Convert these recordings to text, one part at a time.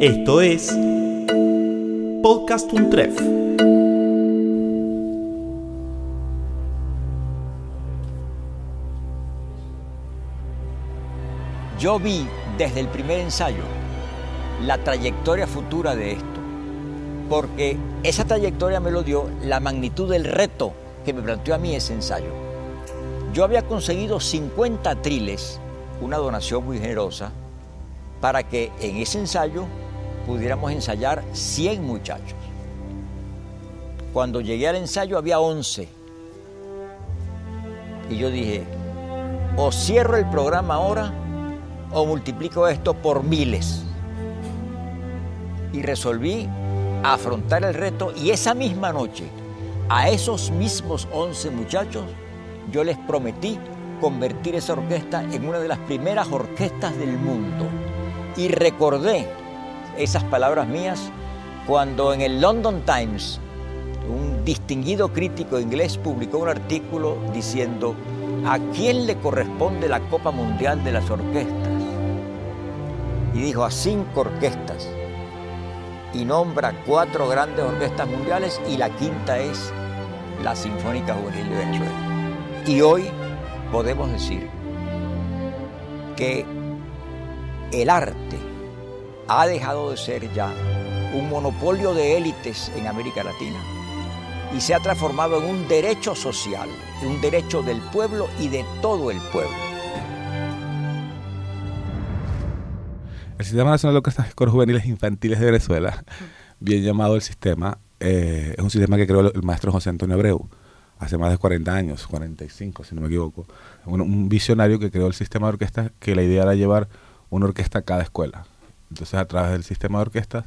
Esto es Podcast Untref. Yo vi desde el primer ensayo la trayectoria futura de esto, porque esa trayectoria me lo dio la magnitud del reto que me planteó a mí ese ensayo. Yo había conseguido 50 triles, una donación muy generosa, para que en ese ensayo pudiéramos ensayar 100 muchachos. Cuando llegué al ensayo había 11. Y yo dije, o cierro el programa ahora o multiplico esto por miles. Y resolví afrontar el reto y esa misma noche a esos mismos 11 muchachos yo les prometí convertir esa orquesta en una de las primeras orquestas del mundo. Y recordé esas palabras mías cuando en el London Times un distinguido crítico inglés publicó un artículo diciendo ¿a quién le corresponde la Copa Mundial de las Orquestas? Y dijo a cinco orquestas y nombra cuatro grandes orquestas mundiales y la quinta es la Sinfónica Juvenil de Venezuela. Y hoy podemos decir que el arte ha dejado de ser ya un monopolio de élites en América Latina y se ha transformado en un derecho social, un derecho del pueblo y de todo el pueblo. El Sistema Nacional de Orquestas Juveniles Infantiles de Venezuela, bien llamado el sistema, eh, es un sistema que creó el maestro José Antonio Abreu hace más de 40 años, 45 si no me equivoco. Un, un visionario que creó el sistema de orquestas que la idea era llevar una orquesta a cada escuela. Entonces a través del sistema de orquestas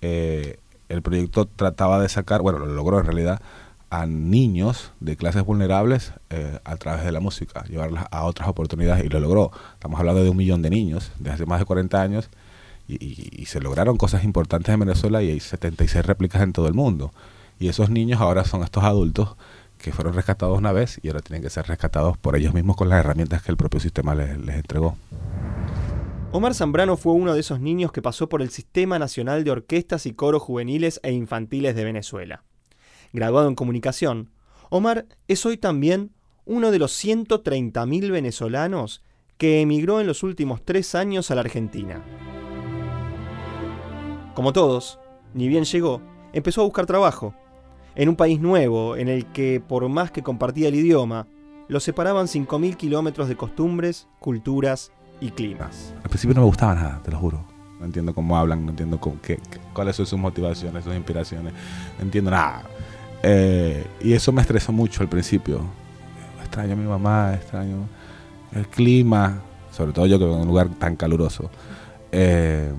eh, el proyecto trataba de sacar, bueno, lo logró en realidad, a niños de clases vulnerables eh, a través de la música, llevarlas a otras oportunidades y lo logró. Estamos hablando de un millón de niños de hace más de 40 años y, se lograron cosas importantes en Venezuela y hay 76 réplicas en todo el mundo. Y esos niños ahora son estos adultos que fueron rescatados una vez y ahora tienen que ser rescatados por ellos mismos con las herramientas que el propio sistema les entregó. Omar Zambrano fue uno de esos niños que pasó por el Sistema Nacional de Orquestas y Coros Juveniles e Infantiles de Venezuela. Graduado en comunicación, Omar es hoy también uno de los 130.000 venezolanos que emigró en los últimos tres años a la Argentina. Como todos, ni bien llegó, empezó a buscar trabajo, en un país nuevo en el que, por más que compartía el idioma, lo separaban 5.000 kilómetros de costumbres, culturas y climas. Al principio no me gustaba nada, te lo juro. No entiendo cómo hablan, no entiendo qué, cuáles son sus motivaciones, sus inspiraciones. No entiendo nada. Eh, y eso me estresó mucho al principio. Extraño a mi mamá, extraño el clima, sobre todo yo que vengo en un lugar tan caluroso. Eh,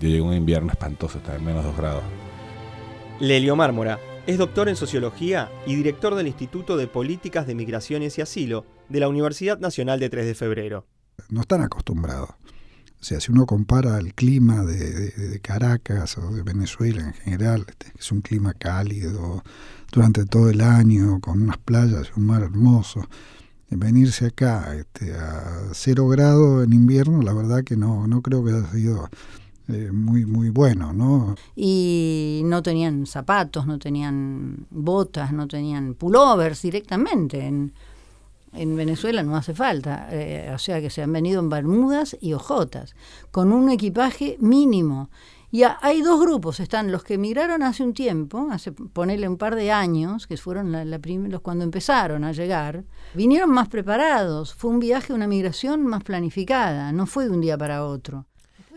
yo llegué a un invierno espantoso, estaba en menos 2 grados. Lelio Mármora es doctor en sociología y director del Instituto de Políticas de Migraciones y Asilo de la Universidad Nacional de 3 de Febrero no están acostumbrados. O sea, si uno compara el clima de, Caracas o de Venezuela en general, este, es un clima cálido durante todo el año, con unas playas y un mar hermoso, venirse acá este, a cero grado en invierno, la verdad que no, no creo que haya sido eh, muy, muy bueno, ¿no? Y no tenían zapatos, no tenían botas, no tenían pullovers directamente. En, en Venezuela no hace falta, eh, o sea que se han venido en bermudas y ojotas, con un equipaje mínimo. Y hay dos grupos, están los que emigraron hace un tiempo, hace ponerle un par de años, que fueron la, los cuando empezaron a llegar, vinieron más preparados, fue un viaje, una migración más planificada, no fue de un día para otro.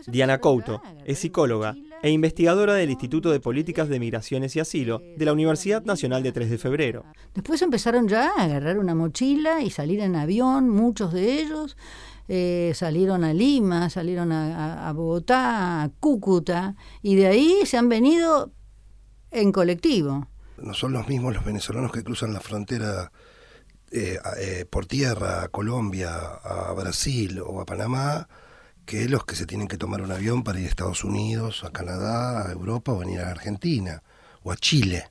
Diana Couto es psicóloga e investigadora del Instituto de Políticas de Migraciones y Asilo de la Universidad Nacional de 3 de Febrero. Después empezaron ya a agarrar una mochila y salir en avión, muchos de ellos. Eh, salieron a Lima, salieron a, Bogotá, a Cúcuta, y de ahí se han venido en colectivo. No son los mismos los venezolanos que cruzan la frontera eh, eh, por tierra a Colombia, a Brasil o a Panamá, que los que se tienen que tomar un avión para ir a Estados Unidos, a Canadá, a Europa o venir a Argentina o a Chile,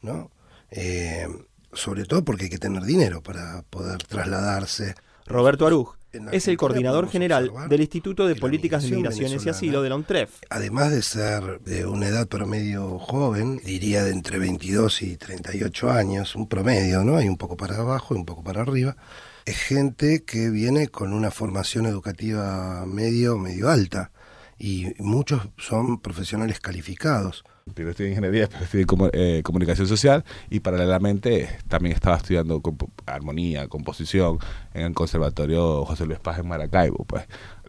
¿no? Eh, sobre todo porque hay que tener dinero para poder trasladarse. Roberto Aruj Es el coordinador general del Instituto de Políticas de Migraciones y Asilo de la UNTREF. Además de ser de una edad promedio joven, diría de entre 22 y 38 años, un promedio, ¿no? Hay un poco para abajo y un poco para arriba. Es gente que viene con una formación educativa medio, medio alta. Y muchos son profesionales calificados. Primero estudié ingeniería, después estudié comu- eh, comunicación social y paralelamente eh, también estaba estudiando armonía, composición en el Conservatorio José Luis Paz en Maracaibo. Pues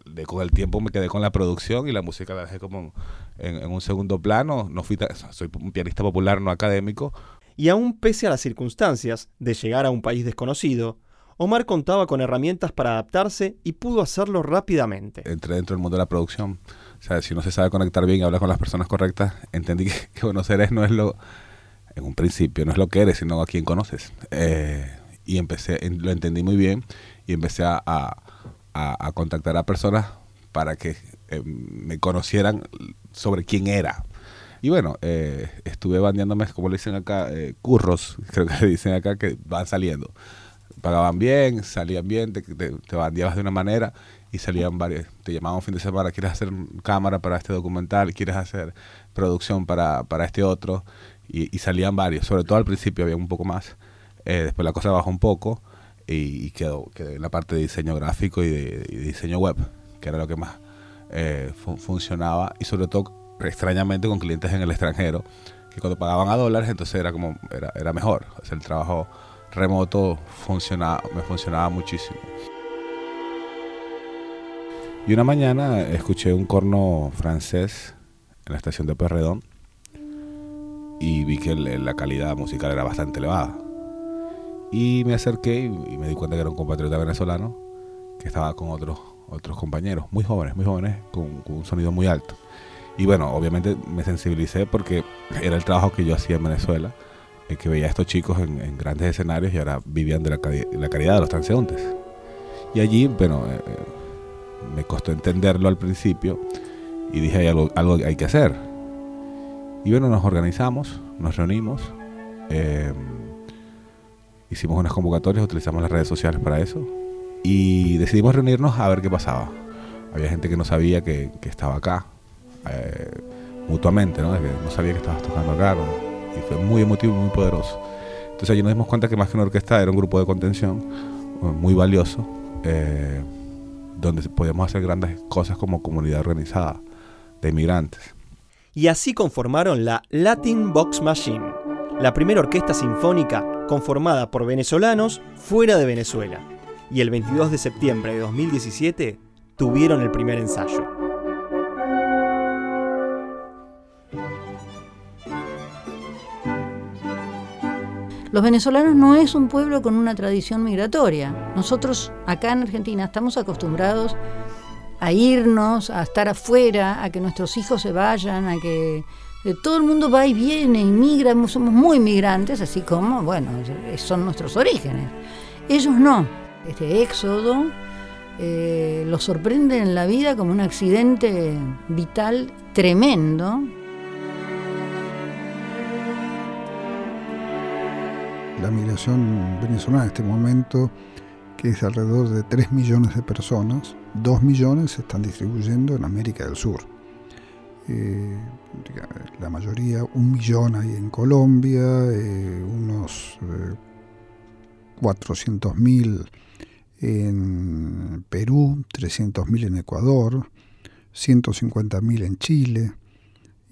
de, con el tiempo me quedé con la producción y la música la dejé como en, en un segundo plano. No fui soy un pianista popular, no académico. Y aún pese a las circunstancias de llegar a un país desconocido, Omar contaba con herramientas para adaptarse y pudo hacerlo rápidamente. Entré dentro del mundo de la producción. O sea, si uno se sabe conectar bien y hablar con las personas correctas, entendí que, que Buenos Aires no es lo, en un principio, no es lo que eres, sino a quien conoces. Eh, y empecé, lo entendí muy bien y empecé a, a- a- a contactar a personas para que eh, me conocieran sobre quién era. Y bueno, eh, estuve bandeándome, como le dicen acá, eh, curros, creo que le dicen acá, que van saliendo. Pagaban bien, salían bien, te, te, te de una manera y salían varios. Te llamaban un fin de semana, ¿quieres hacer cámara para este documental? ¿Quieres hacer producción para, para este otro? Y, y salían varios, sobre todo al principio había un poco más. Eh, después la cosa bajó un poco y, quedó, quedó en la parte de diseño gráfico y de, diseño web, que era lo que más eh, fu- funcionaba y sobre todo extrañamente con clientes en el extranjero que cuando pagaban a dólares entonces era como era, era mejor o el trabajo remoto funcionaba me funcionaba muchísimo. Y una mañana escuché un corno francés en la estación de Perredón y vi que la calidad musical era bastante elevada. Y me acerqué y me di cuenta que era un compatriota venezolano que estaba con otros otros compañeros, muy jóvenes, muy jóvenes, con, con un sonido muy alto. Y bueno, obviamente me sensibilicé porque era el trabajo que yo hacía en Venezuela, eh, que veía a estos chicos en, grandes escenarios y ahora vivían de la, la caridad de los transeúntes. Y allí, bueno, eh, eh, me costó entenderlo al principio y dije, hay algo, algo hay que hacer. Y bueno, nos organizamos, nos reunimos, eh, hicimos unas convocatorias, utilizamos las redes sociales para eso y decidimos reunirnos a ver qué pasaba. Había gente que no sabía que, estaba acá, mutuamente, ¿no? No sabía que estabas tocando acá, ¿no? Y fue muy emotivo y muy poderoso. Entonces allí nos dimos cuenta que más que una orquesta era un grupo de contención eh, muy valioso, eh, donde podíamos hacer grandes cosas como comunidad organizada de inmigrantes. Y así conformaron la Latin Box Machine, la primera orquesta sinfónica conformada por venezolanos fuera de Venezuela. Y el 22 de septiembre de 2017 tuvieron el primer ensayo. Los venezolanos no es un pueblo con una tradición migratoria. Nosotros acá en Argentina estamos acostumbrados a irnos, a estar afuera, a que nuestros hijos se vayan, a que eh, todo el mundo va y viene, inmigra, somos muy migrantes, así como, bueno, es- son nuestros orígenes. Ellos no. Este éxodo eh, los sorprende en la vida como un accidente vital tremendo. La migración venezolana en este momento, que es de alrededor de 3 millones de personas, 2 millones se están distribuyendo en América del Sur. Eh, la mayoría, un millón hay en Colombia, eh, unos eh, 400.000 en Perú, 300.000 en Ecuador, 150.000 en Chile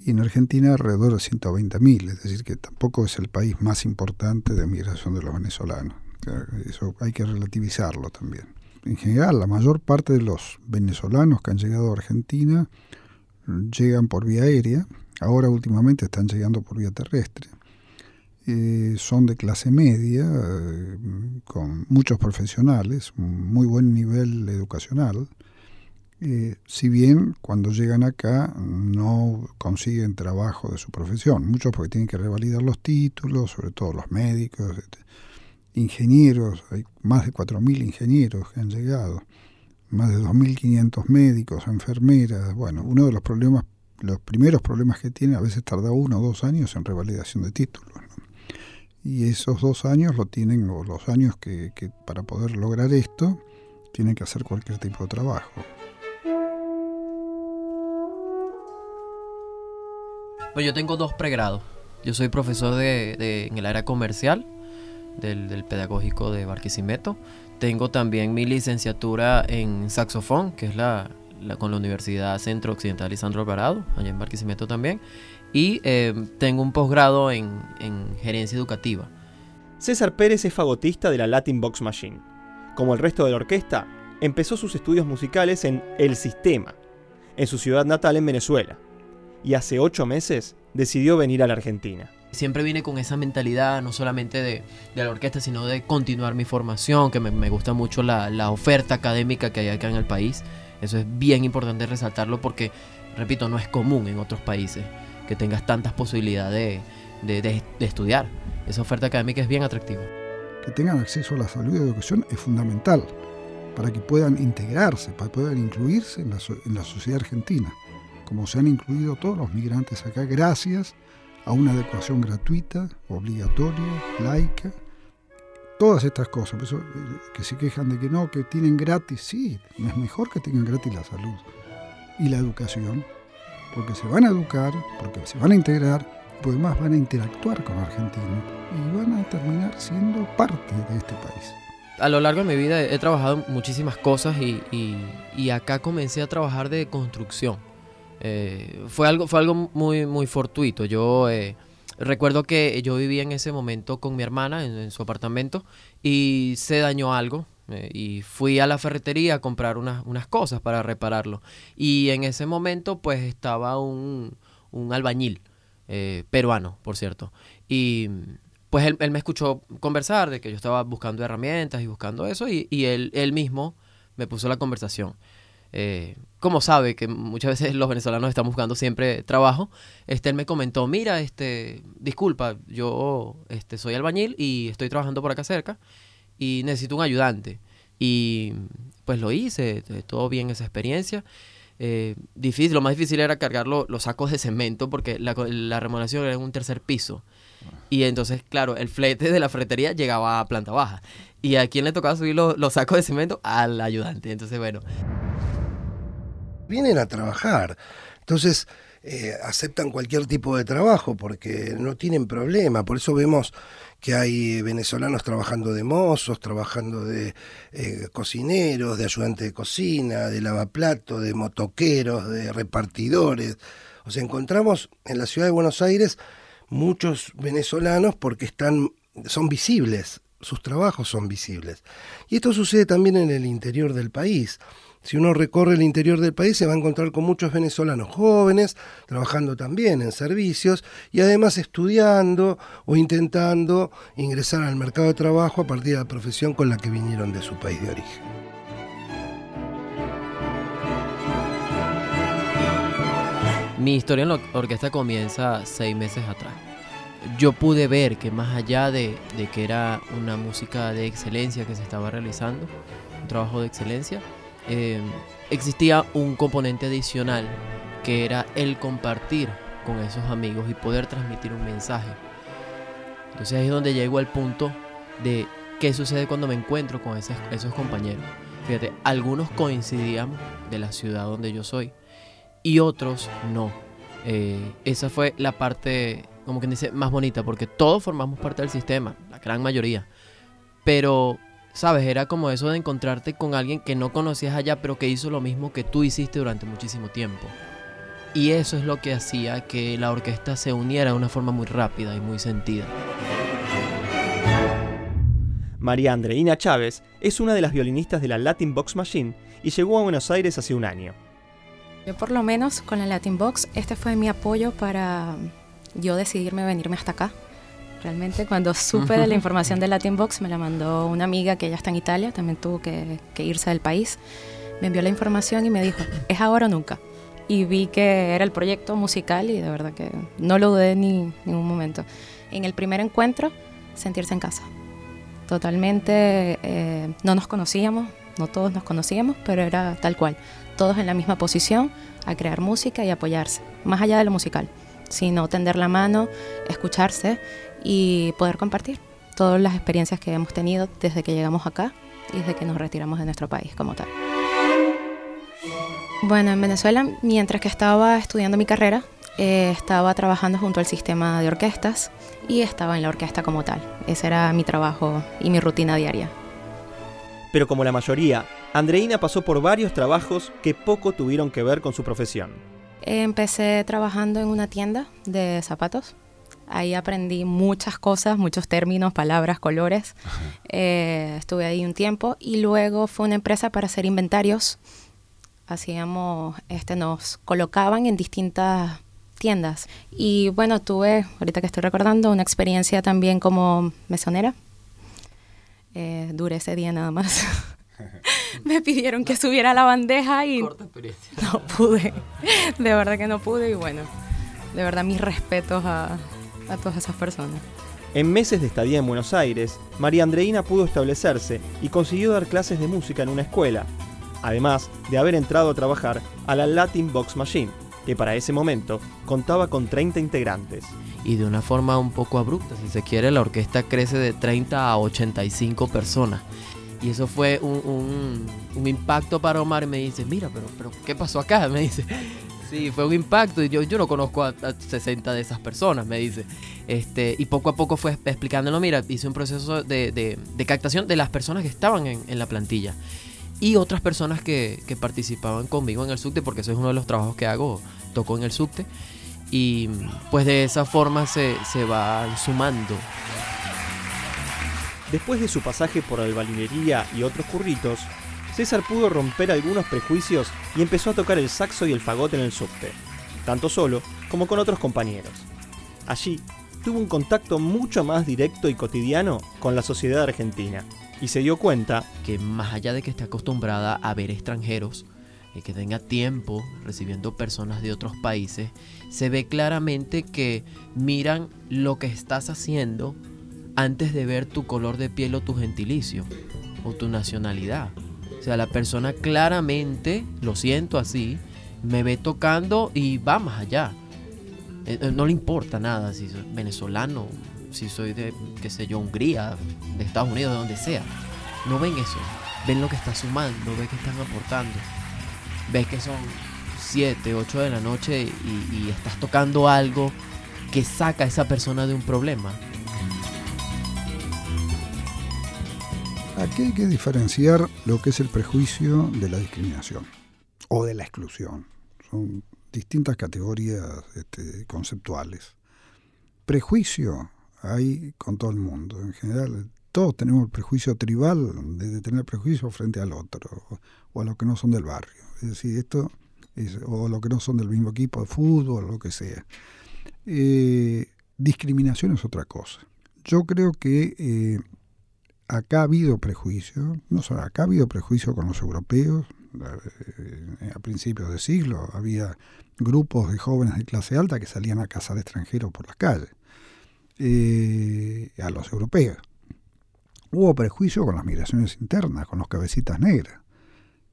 y en Argentina alrededor de 120.000, es decir, que tampoco es el país más importante de migración de los venezolanos. Eso hay que relativizarlo también. En general, la mayor parte de los venezolanos que han llegado a Argentina llegan por vía aérea, ahora últimamente están llegando por vía terrestre. Eh, son de clase media, eh, con muchos profesionales, muy buen nivel educacional. Eh, si bien cuando llegan acá no consiguen trabajo de su profesión, muchos porque tienen que revalidar los títulos, sobre todo los médicos, ingenieros, hay más de 4.000 ingenieros que han llegado, más de 2.500 médicos, enfermeras, bueno, uno de los problemas, los primeros problemas que tienen a veces tarda uno o dos años en revalidación de títulos. ¿no? Y esos dos años lo tienen, o los años que para poder lograr esto, tienen que hacer cualquier tipo de trabajo. Pues yo tengo dos pregrados. Yo soy profesor de, en el área comercial del, pedagógico de Barquisimeto. Tengo también mi licenciatura en saxofón, que es la, con la Universidad Centro Occidental Lisandro Alvarado, allá en Barquisimeto también. Y eh, tengo un posgrado en, en gerencia educativa. César Pérez es fagotista de la Latin Box Machine. Como el resto de la orquesta, empezó sus estudios musicales en El Sistema, en su ciudad natal en Venezuela y hace ocho meses decidió venir a la Argentina. Siempre vine con esa mentalidad, no solamente de, la orquesta, sino de continuar mi formación, que me, gusta mucho la, oferta académica que hay acá en el país. Eso es bien importante resaltarlo porque, repito, no es común en otros países que tengas tantas posibilidades de, de, estudiar. Esa oferta académica es bien atractiva. Que tengan acceso a la salud y a la educación es fundamental para que puedan integrarse, para que puedan incluirse en la, en la sociedad argentina como se han incluido todos los migrantes acá, gracias a una adecuación gratuita, obligatoria, laica, todas estas cosas. Por eso, eh, que se quejan de que no, que tienen gratis, sí, es mejor que tengan gratis la salud y la educación, porque se van a educar, porque se van a integrar, pues más van a interactuar con Argentina y van a terminar siendo parte de este país. A lo largo de mi vida he, trabajado muchísimas cosas y, y acá comencé a trabajar de construcción eh, fue algo, fue algo muy, muy fortuito. Yo eh, recuerdo que yo vivía en ese momento con mi hermana en, su apartamento y se dañó algo. Eh, y fui a la ferretería a comprar unas, unas, cosas para repararlo. Y en ese momento pues estaba un, un albañil, peruano, por cierto. Y pues él, él, me escuchó conversar de que yo estaba buscando herramientas y buscando eso y, y él, él mismo me puso la conversación eh, como sabe que muchas veces los venezolanos están buscando siempre trabajo, este, él me comentó, mira, este, disculpa, yo este, soy albañil y estoy trabajando por acá cerca y necesito un ayudante. Y pues lo hice, eh, todo bien esa experiencia. Eh, difícil, lo más difícil era cargar los sacos de cemento porque la, la remuneración era en un tercer piso. Y entonces, claro, el flete de la fretería llegaba a planta baja. ¿Y a quién le tocaba subir los, los sacos de cemento? Al ayudante. Entonces, bueno vienen a trabajar. Entonces, eh, aceptan cualquier tipo de trabajo porque no tienen problema. Por eso vemos que hay venezolanos trabajando de mozos, trabajando de eh, cocineros, de ayudante de cocina, de lavaplato, de motoqueros, de repartidores. O sea, encontramos en la ciudad de Buenos Aires muchos venezolanos porque están, son visibles, sus trabajos son visibles. Y esto sucede también en el interior del país. Si uno recorre el interior del país se va a encontrar con muchos venezolanos jóvenes trabajando también en servicios y además estudiando o intentando ingresar al mercado de trabajo a partir de la profesión con la que vinieron de su país de origen. Mi historia en la orquesta comienza seis meses atrás. Yo pude ver que más allá de, de que era una música de excelencia que se estaba realizando, un trabajo de excelencia, Em, existía un componente adicional que era el compartir con esos amigos y poder transmitir un mensaje. Entonces ahí es donde llego al punto de qué sucede cuando me encuentro con esos, esos compañeros. Fíjate, algunos coincidían de la ciudad donde yo soy y otros no. Eh, esa fue la parte, como quien dice, más bonita, porque todos formamos parte del sistema, la gran mayoría. Pero ¿Sabes? Era como eso de encontrarte con alguien que no conocías allá, pero que hizo lo mismo que tú hiciste durante muchísimo tiempo. Y eso es lo que hacía que la orquesta se uniera de una forma muy rápida y muy sentida. María Andreina Chávez es una de las violinistas de la Latin Box Machine y llegó a Buenos Aires hace un año. Yo por lo menos con la Latin Box, este fue mi apoyo para yo decidirme venirme hasta acá Realmente cuando supe de la información de Latin Box me la mandó una amiga que ya está en Italia, también tuvo que, irse del país. Me envió la información y me dijo, es ahora o nunca. Y vi que era el proyecto musical y de verdad que no lo dudé ni ningún momento. En el primer encuentro, sentirse en casa. Totalmente, eh, no nos conocíamos, no todos nos conocíamos, pero era tal cual. Todos en la misma posición, a crear música y apoyarse, más allá de lo musical, sino tender la mano, escucharse y poder compartir todas las experiencias que hemos tenido desde que llegamos acá y desde que nos retiramos de nuestro país como tal. Bueno, en Venezuela, mientras que estaba estudiando mi carrera, eh, estaba trabajando junto al sistema de orquestas y estaba en la orquesta como tal. Ese era mi trabajo y mi rutina diaria. Pero como la mayoría, Andreina pasó por varios trabajos que poco tuvieron que ver con su profesión. Empecé trabajando en una tienda de zapatos. Ahí aprendí muchas cosas, muchos términos, palabras, colores. Eh, estuve ahí un tiempo y luego fue una empresa para hacer inventarios. Hacíamos, este, nos colocaban en distintas tiendas. Y bueno, tuve, ahorita que estoy recordando, una experiencia también como mesonera. Eh, duré ese día nada más. me pidieron que subiera la bandeja y no pude. De verdad que no pude y bueno, de verdad mis respetos a, a todas esas personas. En meses de estadía en Buenos Aires, María Andreina pudo establecerse y consiguió dar clases de música en una escuela, además de haber entrado a trabajar a la Latin Box Machine, que para ese momento contaba con 30 integrantes. Y de una forma un poco abrupta, si se quiere, la orquesta crece de 30 a 85 personas. Y eso fue un, un, impacto para Omar. Y me dice, mira, pero, pero ¿qué pasó acá? Me dice, sí, fue un impacto. Yo, yo no conozco a, 60 de esas personas, me dice. Este, y poco a poco fue explicándolo, mira, hice un proceso de, de, de captación de las personas que estaban en, la plantilla y otras personas que, que, participaban conmigo en el subte, porque eso es uno de los trabajos que hago, toco en el subte. Y pues de esa forma se, se va sumando. Después de su pasaje por albalinería y otros curritos, César pudo romper algunos prejuicios y empezó a tocar el saxo y el fagot en el subte, tanto solo como con otros compañeros. Allí tuvo un contacto mucho más directo y cotidiano con la sociedad argentina y se dio cuenta que más allá de que esté acostumbrada a ver extranjeros, y que tenga tiempo recibiendo personas de otros países, se ve claramente que miran lo que estás haciendo antes de ver tu color de piel o tu gentilicio o tu nacionalidad. O sea, la persona claramente, lo siento así, me ve tocando y va más allá. Eh, eh, no le importa nada si soy venezolano, si soy de, qué sé yo, Hungría, de Estados Unidos, de donde sea. No ven eso. Ven lo que está sumando, ven que están aportando. Ves que son 7, 8 de la noche y, y estás tocando algo que saca a esa persona de un problema. Aquí hay que diferenciar lo que es el prejuicio de la discriminación o de la exclusión. Son distintas categorías este, conceptuales. Prejuicio hay con todo el mundo. En general, todos tenemos el prejuicio tribal de tener prejuicio frente al otro o a los que no son del barrio. Es decir, esto es, o los que no son del mismo equipo de fútbol, lo que sea. Eh, discriminación es otra cosa. Yo creo que eh, acá ha habido prejuicio, no solo acá ha habido prejuicio con los europeos. Eh, a principios de siglo había grupos de jóvenes de clase alta que salían a cazar extranjeros por las calles eh, a los europeos. Hubo prejuicio con las migraciones internas, con los cabecitas negras,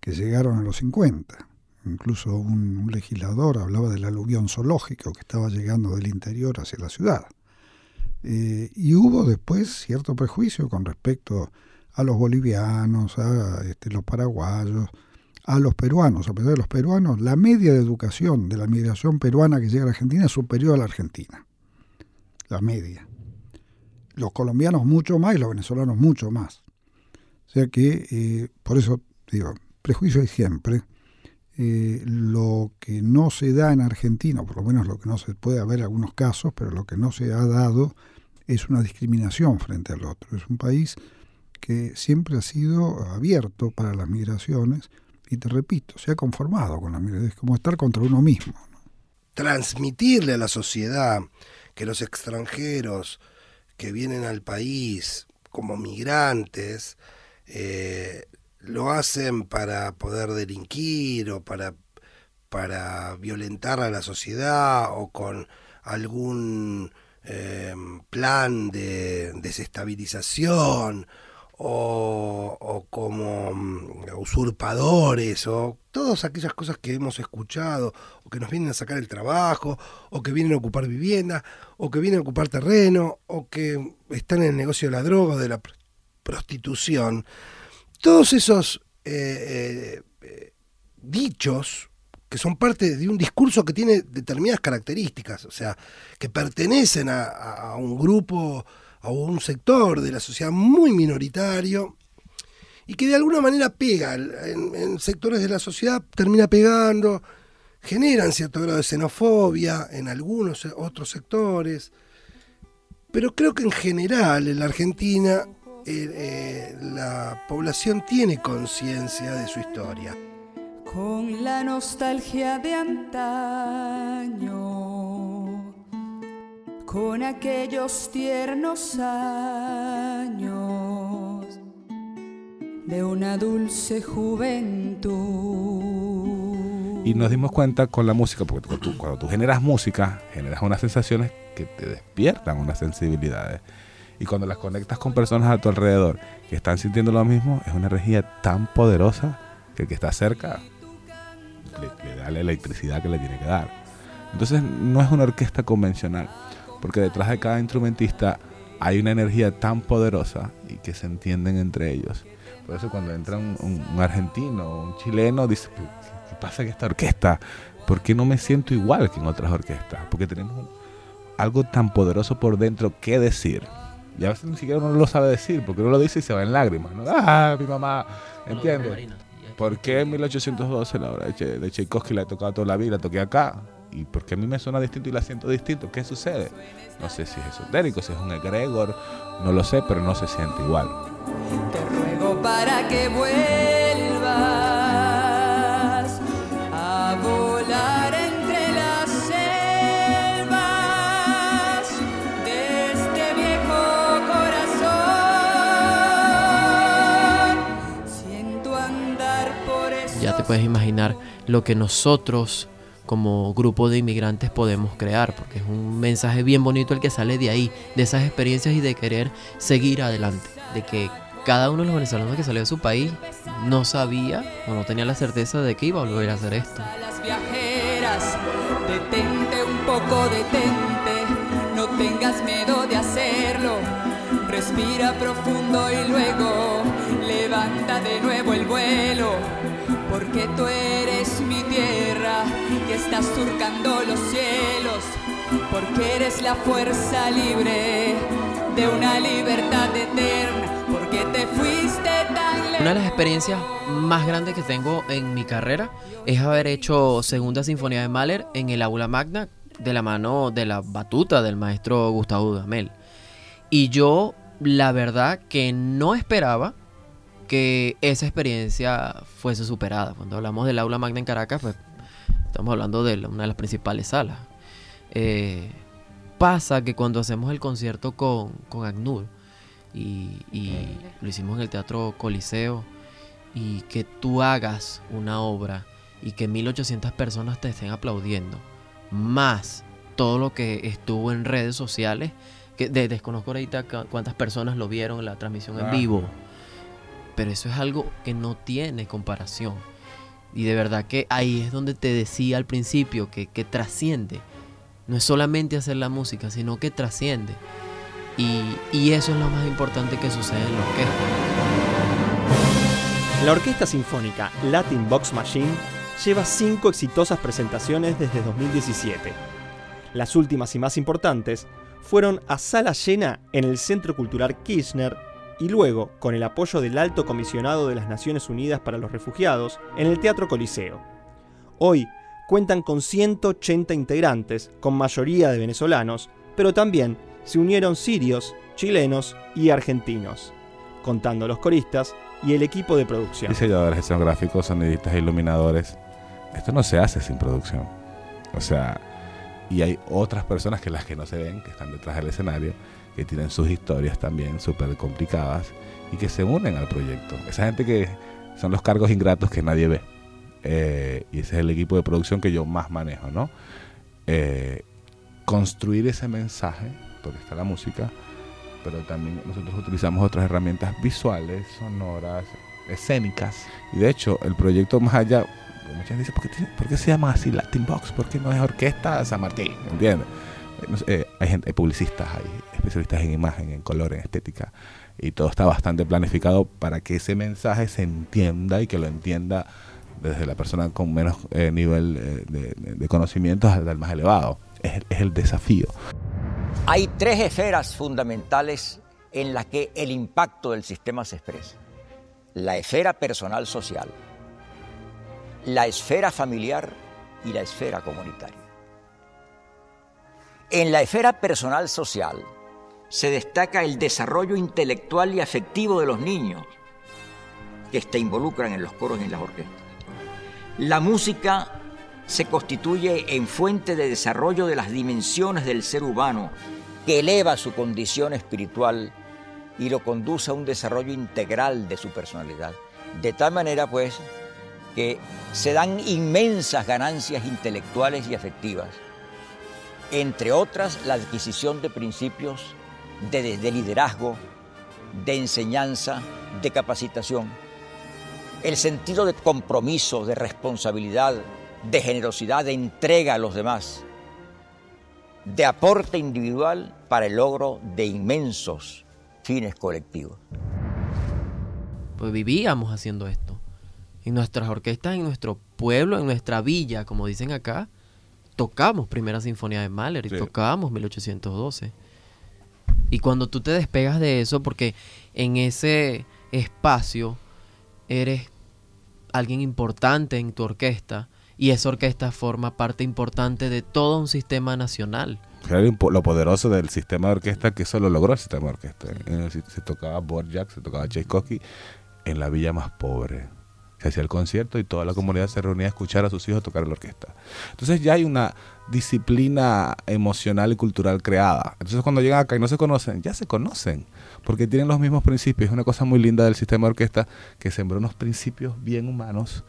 que llegaron a los 50. Incluso un, legislador hablaba del aluvión zoológico que estaba llegando del interior hacia la ciudad. Eh, y hubo después cierto prejuicio con respecto a los bolivianos, a este, los paraguayos, a los peruanos. A pesar de los peruanos, la media de educación de la migración peruana que llega a la Argentina es superior a la argentina la media. Los colombianos mucho más y los venezolanos mucho más. O sea que, eh, por eso digo, prejuicio hay siempre. Eh, lo que no se da en Argentina, por lo menos lo que no se puede haber algunos casos, pero lo que no se ha dado es una discriminación frente al otro. Es un país que siempre ha sido abierto para las migraciones y te repito, se ha conformado con la migración, es como estar contra uno mismo. Transmitirle a la sociedad que los extranjeros que vienen al país como migrantes eh, lo hacen para poder delinquir o para, para violentar a la sociedad o con algún eh, plan de desestabilización o, como mm, usurpadores o todas aquellas cosas que hemos escuchado o que nos vienen a sacar el trabajo o que vienen a ocupar vivienda o que vienen a ocupar terreno o que están en el negocio de la droga o de la prostitución todos esos eh, eh, dichos que son parte de un discurso que tiene determinadas características, o sea, que pertenecen a, a un grupo, a un sector de la sociedad muy minoritario, y que de alguna manera pega en, sectores de la sociedad, termina pegando, generan cierto grado de xenofobia en algunos otros sectores, pero creo que en general en la Argentina eh, eh, la población tiene conciencia de su historia. Con la nostalgia de antaño, con aquellos tiernos años de una dulce juventud. Y nos dimos cuenta con la música, porque cuando tú, generas música, generas unas sensaciones que te despiertan unas sensibilidades. Y cuando las conectas con personas a tu alrededor que están sintiendo lo mismo, es una energía tan poderosa que el que está cerca le, da la electricidad que le tiene que dar. Entonces no es una orquesta convencional, porque detrás de cada instrumentista hay una energía tan poderosa y que se entienden entre ellos por eso cuando entra un, argentino o un chileno, dice, ¿qué pasa en esta orquesta? ¿Por qué no me siento igual que en otras orquestas? Porque tenemos algo tan poderoso por dentro que decir. Y a veces ni siquiera uno lo sabe decir, porque uno lo dice y se va en lágrimas. ¿no? Ah, mi mamá, ¿entiendes? ¿Por qué en 1812 la obra de Tchaikovsky la he tocado toda la vida, la toqué acá? ¿Y por qué a mí me suena distinto y la siento distinto? ¿Qué sucede? No sé si es esotérico, si es un egregor, no lo sé, pero no se siente igual para que vuelvas puedes imaginar lo que nosotros como grupo de inmigrantes podemos crear, porque es un mensaje bien bonito el que sale de ahí, de esas experiencias y de querer seguir adelante, de que cada uno de los venezolanos que salió de su país no sabía o no tenía la certeza de que iba a volver a hacer esto. Las viajeras, detente un poco, detente, no tengas miedo de hacerlo. Respira profundo y luego levanta de nuevo el vuelo, porque tú eres mi tierra que estás surcando los cielos, porque eres la fuerza libre de una libertad eterna te fuiste Una de las experiencias más grandes que tengo en mi carrera es haber hecho Segunda Sinfonía de Mahler en el aula magna de la mano de la batuta del maestro Gustavo Dudamel. Y yo, la verdad, que no esperaba que esa experiencia fuese superada. Cuando hablamos del aula magna en Caracas, pues estamos hablando de una de las principales salas. Eh, pasa que cuando hacemos el concierto con, con ACNUR, y, lo hicimos en el Teatro Coliseo y que tú hagas una obra y que 1800 personas te estén aplaudiendo, más todo lo que estuvo en redes sociales, que desconozco ahorita cuántas personas lo vieron en la transmisión en vivo, pero eso es algo que no tiene comparación. Y de verdad que ahí es donde te decía al principio que, que trasciende. No es solamente hacer la música, sino que trasciende. Y, eso es lo más importante que sucede en la orquesta. La Orquesta Sinfónica Latin Box Machine lleva cinco exitosas presentaciones desde 2017. Las últimas y más importantes fueron a sala llena en el Centro Cultural Kirchner y luego, con el apoyo del Alto Comisionado de las Naciones Unidas para los Refugiados, en el Teatro Coliseo. Hoy cuentan con 180 integrantes, con mayoría de venezolanos, pero también se unieron sirios, chilenos y argentinos, contando los coristas y el equipo de producción. Diseñadores escenográficos, sonidistas e iluminadores. Esto no se hace sin producción. O sea, y hay otras personas que las que no se ven, que están detrás del escenario, que tienen sus historias también súper complicadas y que se unen al proyecto. Esa gente que son los cargos ingratos que nadie ve. Eh, y ese es el equipo de producción que yo más manejo, ¿no? Eh, construir ese mensaje porque está la música, pero también nosotros utilizamos otras herramientas visuales, sonoras, escénicas. Y de hecho, el proyecto más allá, muchas veces dicen, ¿por qué, se llama así Latin Box? ¿Por qué no es Orquesta San Martín? ¿Entiendes? Eh, hay publicistas, hay especialistas en imagen, en color, en estética, y todo está bastante planificado para que ese mensaje se entienda y que lo entienda desde la persona con menos eh, nivel eh, de, de- conocimientos hasta el más elevado. Es, el- es el desafío. Hay tres esferas fundamentales en las que el impacto del sistema se expresa. La esfera personal social, la esfera familiar y la esfera comunitaria. En la esfera personal social se destaca el desarrollo intelectual y afectivo de los niños que se involucran en los coros y en las orquestas. La música se constituye en fuente de desarrollo de las dimensiones del ser humano que eleva su condición espiritual y lo conduce a un desarrollo integral de su personalidad. De tal manera, pues, que se dan inmensas ganancias intelectuales y afectivas, entre otras la adquisición de principios de, de- de liderazgo, de enseñanza, de capacitación, el sentido de compromiso, de responsabilidad, de generosidad, de entrega a los demás, de aporte individual para el logro de inmensos fines colectivos. Pues vivíamos haciendo esto. En nuestras orquestas, en nuestro pueblo, en nuestra villa, como dicen acá, tocamos Primera Sinfonía de Mahler y Sí. tocábamos 1812. Y cuando tú te despegas de eso, porque en ese espacio eres alguien importante en tu orquesta y esa orquesta forma parte importante de todo un sistema nacional. Era lo poderoso del sistema de orquesta que eso lo logró el sistema de orquesta. Se tocaba Borjak, se tocaba Tchaikovsky en la villa más pobre. Se hacía el concierto y toda la comunidad se reunía a escuchar a sus hijos tocar la orquesta. Entonces ya hay una disciplina emocional y cultural creada. Entonces cuando llegan acá y no se conocen, ya se conocen, porque tienen los mismos principios. Es una cosa muy linda del sistema de orquesta que sembró unos principios bien humanos.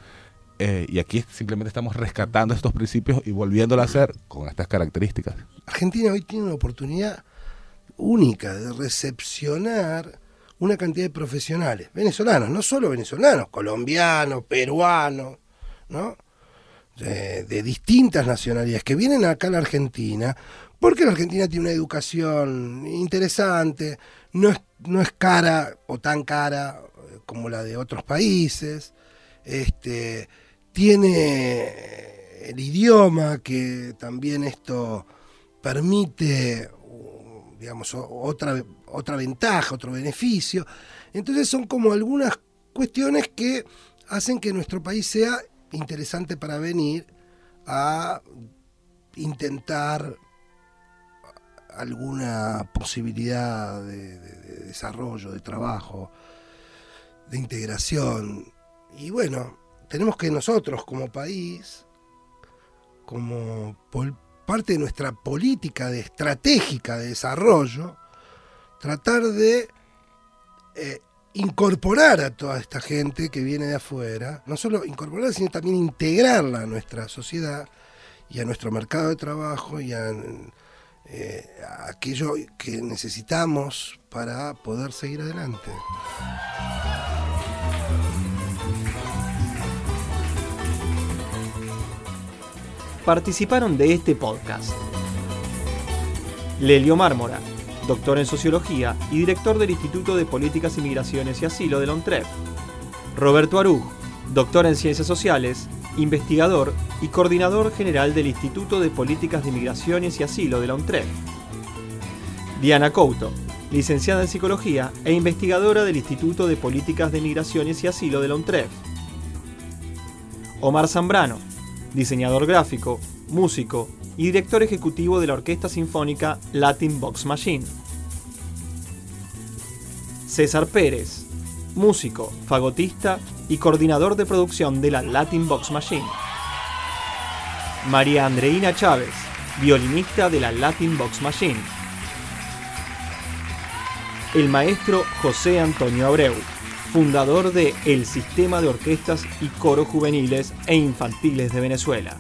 eh, y aquí simplemente estamos rescatando estos principios y volviéndolo a hacer con estas características. Argentina hoy tiene una oportunidad única de recepcionar una cantidad de profesionales venezolanos, no solo venezolanos, colombianos, peruanos, ¿no? De, de distintas nacionalidades que vienen acá a la Argentina, porque la Argentina tiene una educación interesante, no es, no es cara o tan cara eh, como la de otros países, este, tiene el idioma que también esto permite digamos otra otra ventaja otro beneficio. Entonces son como algunas cuestiones que hacen que nuestro país sea interesante para venir a intentar alguna posibilidad de, de- de desarrollo de trabajo de integración. Y bueno tenemos que nosotros como país como parte de nuestra política de estratégica de desarrollo, tratar de eh, incorporar a toda esta gente que viene de afuera, no solo incorporarla, sino también integrarla a nuestra sociedad y a nuestro mercado de trabajo y a, eh, a aquello que necesitamos para poder seguir adelante. participaron de este podcast. Lelio Mármora, doctor en Sociología y director del Instituto de Políticas y Migraciones y Asilo de la. Roberto Aruj, doctor en Ciencias Sociales, investigador y coordinador general del Instituto de Políticas de Migraciones y Asilo de la. Diana Couto, licenciada en Psicología e investigadora del Instituto de Políticas de Migraciones y Asilo de la. Omar Zambrano, diseñador gráfico, músico y director ejecutivo de la Orquesta Sinfónica Latin Box Machine. César Pérez, músico, fagotista y coordinador de producción de la Latin Box Machine. María Andreina Chávez, violinista de la Latin Box Machine. El maestro José Antonio Abreu, fundador de El Sistema de Orquestas y Coros Juveniles e Infantiles de Venezuela.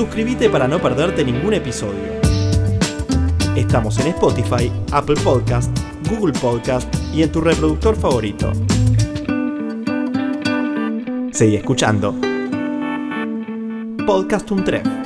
suscríbete para no perderte ningún episodio. Estamos en Spotify, Apple Podcast, Google Podcast y en tu reproductor favorito. Seguí escuchando. Podcast Un Treff.